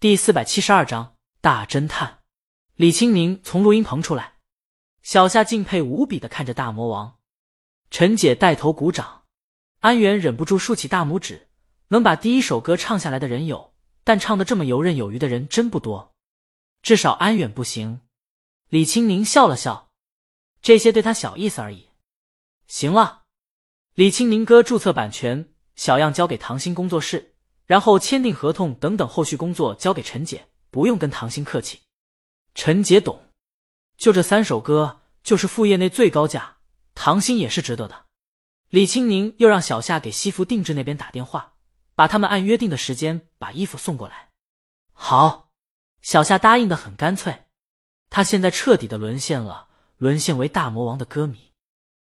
第四百七十二章大侦探。李青宁从录音棚出来，小夏敬佩无比的看着大魔王。陈姐带头鼓掌，安源忍不住竖起大拇指。能把第一首歌唱下来的人有，但唱的这么游刃有余的人真不多。至少安远不行。李青宁笑了笑，这些对他小意思而已。行了，李青宁歌注册版权，小样交给唐鑫工作室。然后签订合同等等后续工作交给陈姐，不用跟唐鑫客气。陈姐懂，就这三首歌，就是副业内最高价，唐鑫也是值得的。李青宁又让小夏给西服定制那边打电话，把他们按约定的时间把衣服送过来。好，小夏答应的很干脆。他现在彻底的沦陷了，沦陷为大魔王的歌迷。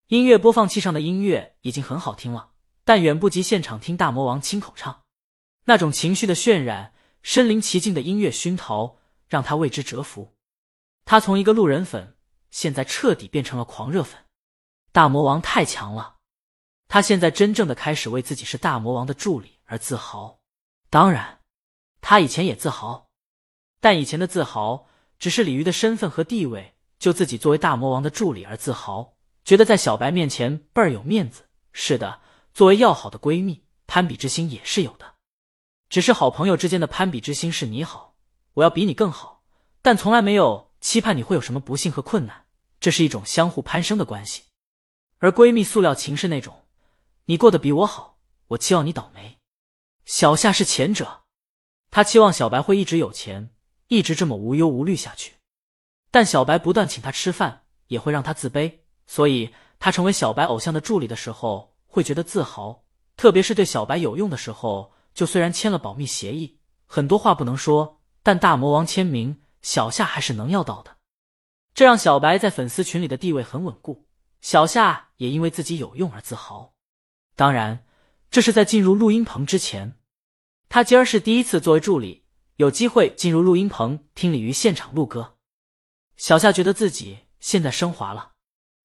音乐播放器上的音乐已经很好听了，但远不及现场听大魔王亲口唱。那种情绪的渲染，身临其境的音乐熏陶，让他为之折服。他从一个路人粉，现在彻底变成了狂热粉。大魔王太强了，他现在真正的开始为自己是大魔王的助理而自豪。当然，他以前也自豪，但以前的自豪只是鲤鱼的身份和地位，就自己作为大魔王的助理而自豪，觉得在小白面前倍儿有面子。是的，作为要好的闺蜜，攀比之心也是有的。只是好朋友之间的攀比之心是你好，我要比你更好，但从来没有期盼你会有什么不幸和困难。这是一种相互攀升的关系。而闺蜜塑料情是那种，你过得比我好，我期望你倒霉。小夏是前者，她期望小白会一直有钱，一直这么无忧无虑下去。但小白不断请她吃饭，也会让她自卑，所以她成为小白偶像的助理的时候会觉得自豪，特别是对小白有用的时候。就虽然签了保密协议，很多话不能说，但大魔王签名，小夏还是能要到的。这让小白在粉丝群里的地位很稳固，小夏也因为自己有用而自豪。当然，这是在进入录音棚之前。他今儿是第一次作为助理，有机会进入录音棚听鲤鱼现场录歌。小夏觉得自己现在升华了，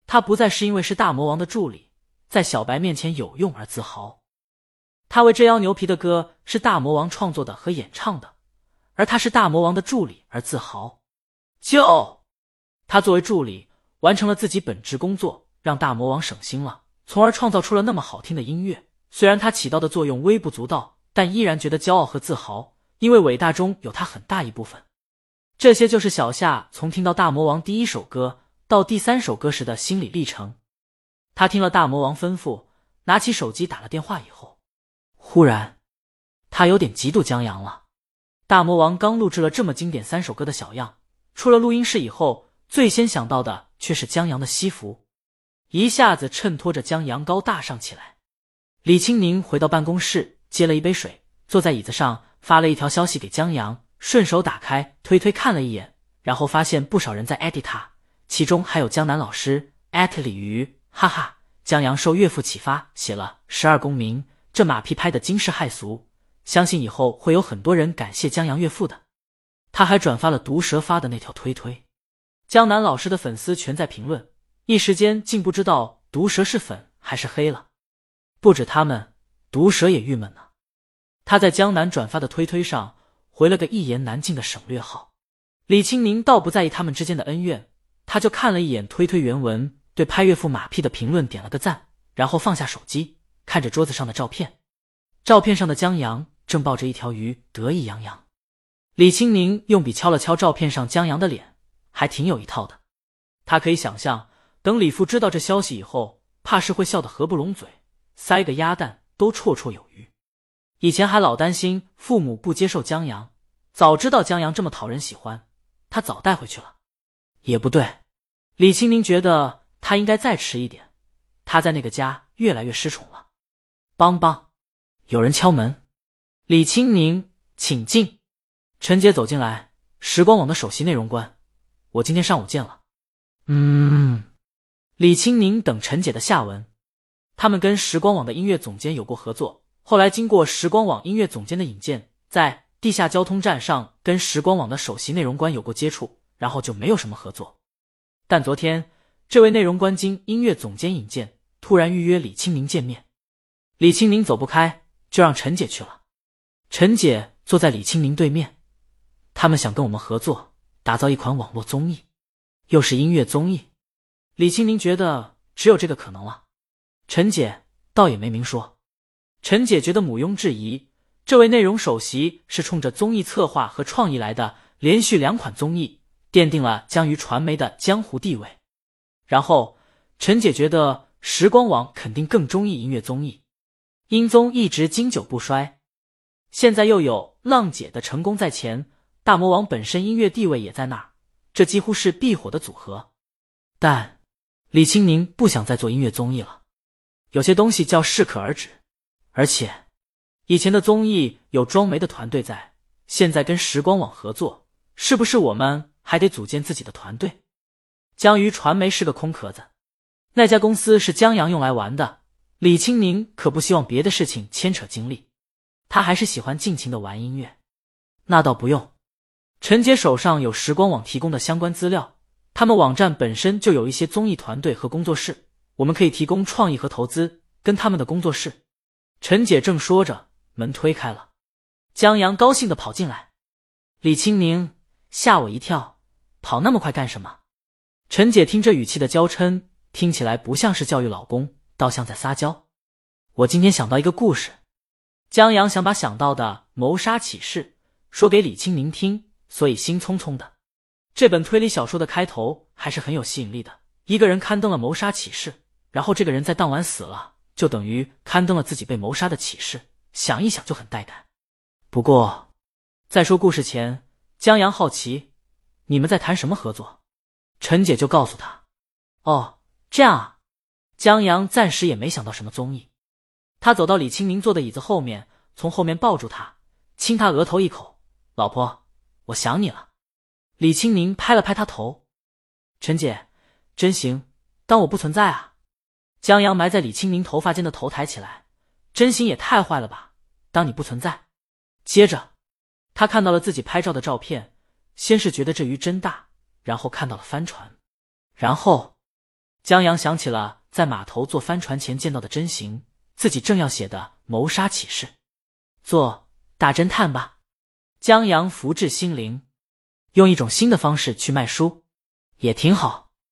他不再是因为是大魔王的助理，在小白面前有用而自豪。他为这妖牛皮的歌是大魔王创作的和演唱的，而他是大魔王的助理而自豪。就他作为助理完成了自己本职工作，让大魔王省心了，从而创造出了那么好听的音乐。虽然他起到的作用微不足道，但依然觉得骄傲和自豪，因为伟大中有他很大一部分。这些就是小夏从听到大魔王第一首歌到第三首歌时的心理历程。他听了大魔王吩咐，拿起手机打了电话以后。忽然，他有点嫉妒江阳了。大魔王刚录制了这么经典三首歌的小样，出了录音室以后，最先想到的却是江阳的西服，一下子衬托着江阳高大上起来。李青宁回到办公室，接了一杯水，坐在椅子上，发了一条消息给江阳，顺手打开推推看了一眼，然后发现不少人在艾特他，其中还有江南老师艾特鲤鱼，哈哈。江阳受岳父启发，写了《十二公民》。这马屁拍的惊世骇俗，相信以后会有很多人感谢江阳岳父的。他还转发了毒蛇发的那条推推，江南老师的粉丝全在评论，一时间竟不知道毒蛇是粉还是黑了。不止他们，毒蛇也郁闷呢。他在江南转发的推推上回了个一言难尽的省略号。李青宁倒不在意他们之间的恩怨，他就看了一眼推推原文，对拍岳父马屁的评论点了个赞，然后放下手机。看着桌子上的照片，照片上的江阳正抱着一条鱼，得意洋洋。李青宁用笔敲了敲照片上江阳的脸，还挺有一套的。他可以想象，等李父知道这消息以后，怕是会笑得合不拢嘴，塞个鸭蛋都绰绰有余。以前还老担心父母不接受江阳，早知道江阳这么讨人喜欢，他早带回去了。也不对，李青宁觉得他应该再迟一点。他在那个家越来越失宠了。梆梆，有人敲门。李青宁，请进。陈杰走进来，时光网的首席内容官，我今天上午见了。嗯，李青宁等陈姐的下文。他们跟时光网的音乐总监有过合作，后来经过时光网音乐总监的引荐，在地下交通站上跟时光网的首席内容官有过接触，然后就没有什么合作。但昨天，这位内容官经音乐总监引荐，突然预约李青宁见面。李青宁走不开，就让陈姐去了。陈姐坐在李青宁对面，他们想跟我们合作，打造一款网络综艺，又是音乐综艺。李青宁觉得只有这个可能了。陈姐倒也没明说。陈姐觉得毋庸置疑，这位内容首席是冲着综艺策划和创意来的，连续两款综艺奠定了江鱼传媒的江湖地位。然后，陈姐觉得时光网肯定更中意音乐综艺，音综一直经久不衰。现在又有浪姐的成功在前，大魔王本身音乐地位也在那儿，这几乎是必火的组合。但李青宁不想再做音乐综艺了，有些东西叫适可而止。而且，以前的综艺有装媒的团队在，现在跟时光网合作，是不是我们还得组建自己的团队？江鱼传媒是个空壳子，那家公司是江阳用来玩的。李青宁可不希望别的事情牵扯精力，他还是喜欢尽情的玩音乐。那倒不用，陈杰手上有时光网提供的相关资料，他们网站本身就有一些综艺团队和工作室，我们可以提供创意和投资，跟他们的工作室。陈姐正说着，门推开了，江阳高兴的跑进来。李青宁吓我一跳，跑那么快干什么？陈姐听这语气的娇嗔，听起来不像是教育老公，倒像在撒娇。我今天想到一个故事，江阳想把想到的谋杀启事说给李青宁听，所以心匆匆的。这本推理小说的开头还是很有吸引力的。一个人刊登了谋杀启事，然后这个人在当晚死了，就等于刊登了自己被谋杀的启事。想一想就很带感。不过，在说故事前，江阳好奇，你们在谈什么合作？陈姐就告诉他：“哦，这样啊。”江阳暂时也没想到什么综艺。他走到李青宁坐的椅子后面，从后面抱住他，亲他额头一口：“老婆，我想你了。”李青宁拍了拍他头：“陈姐，真行，当我不存在啊？”江阳埋在李青宁头发间的头抬起来：“真行也太坏了吧，当你不存在。”接着，他看到了自己拍照的照片，先是觉得这鱼真大。然后看到了帆船，然后江阳想起了在码头坐帆船前见到的真形，自己正要写的谋杀启事，做大侦探吧。江阳福至心灵，用一种新的方式去卖书，也挺好。